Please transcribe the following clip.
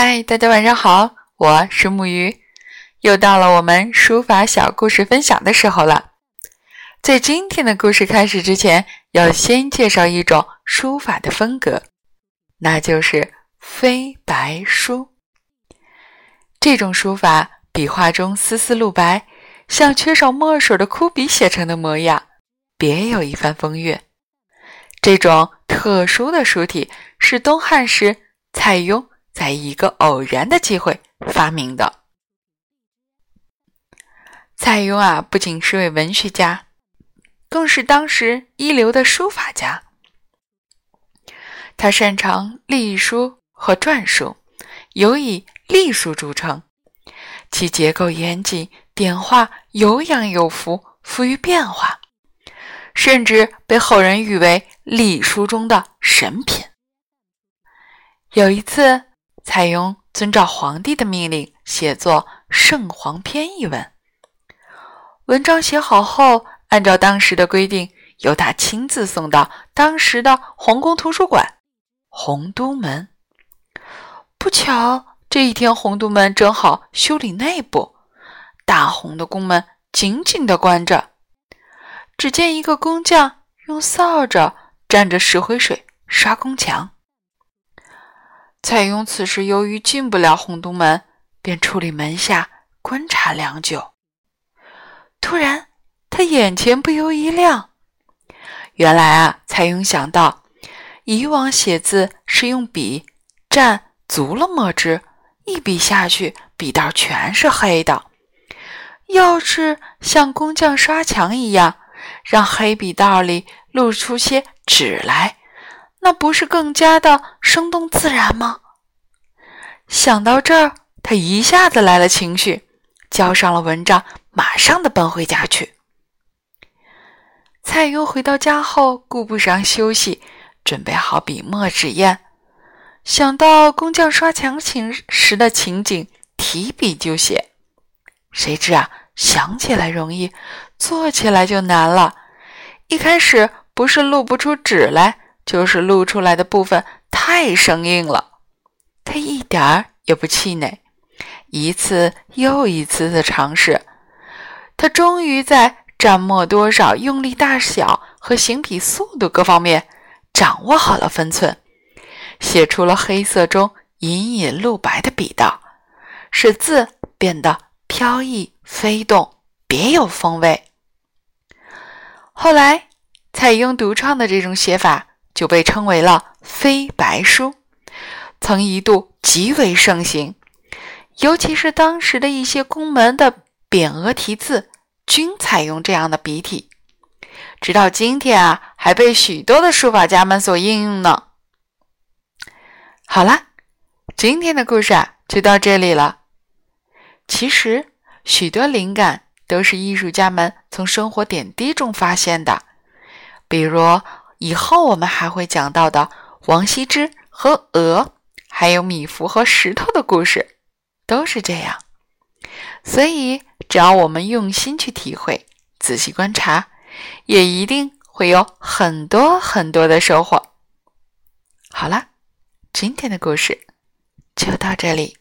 嗨，大家晚上好，我是木鱼，又到了我们书法小故事分享的时候了。在今天的故事开始之前，要先介绍一种书法的风格，那就是飞白书。这种书法笔画中丝丝露白，像缺少墨水的枯笔写成的模样，别有一番风韵。这种特殊的书体是东汉时蔡邕。在一个偶然的机会发明的。蔡邕啊，不仅是位文学家，更是当时一流的书法家。他擅长隶书和篆书，尤以隶书著称。其结构严谨，点画有仰有浮，富于变化，甚至被后人誉为隶书中的神品。有一次。蔡邕遵照皇帝的命令写作《圣皇篇》一文，文章写好后，按照当时的规定，由他亲自送到当时的皇宫图书馆洪都门。不巧，这一天洪都门正好修理内部，大红的宫门紧紧地关着。只见一个工匠用扫帚沾着石灰水刷宫墙。蔡邕此时由于进不了洪都门，便矗立门下观察良久。突然，他眼前不由一亮。原来啊，蔡邕想到，以往写字是用笔蘸足了墨汁，一笔下去，笔道全是黑的。要是像工匠刷墙一样，让黑笔道里露出些纸来。那不是更加的生动自然吗？想到这儿，他一下子来了情绪，交上了文章，马上的奔回家去。蔡邕回到家后，顾不上休息，准备好笔墨纸砚，想到工匠刷墙情时的情景，提笔就写。谁知啊，想起来容易，做起来就难了。一开始不是露不出纸来。就是露出来的部分太生硬了，他一点儿也不气馁，一次又一次的尝试，他终于在蘸墨多少、用力大小和行笔速度各方面掌握好了分寸，写出了黑色中隐隐露白的笔道，使字变得飘逸飞动，别有风味。后来，蔡邕独创的这种写法。就被称为了飞白书，曾一度极为盛行，尤其是当时的一些宫门的匾额题字，均采用这样的笔体，直到今天啊，还被许多的书法家们所应用呢。好了，今天的故事啊，就到这里了。其实，许多灵感都是艺术家们从生活点滴中发现的，比如。以后我们还会讲到的王羲之和鹅，还有米芾和石头的故事，都是这样。所以，只要我们用心去体会、仔细观察，也一定会有很多很多的收获。好了，今天的故事就到这里。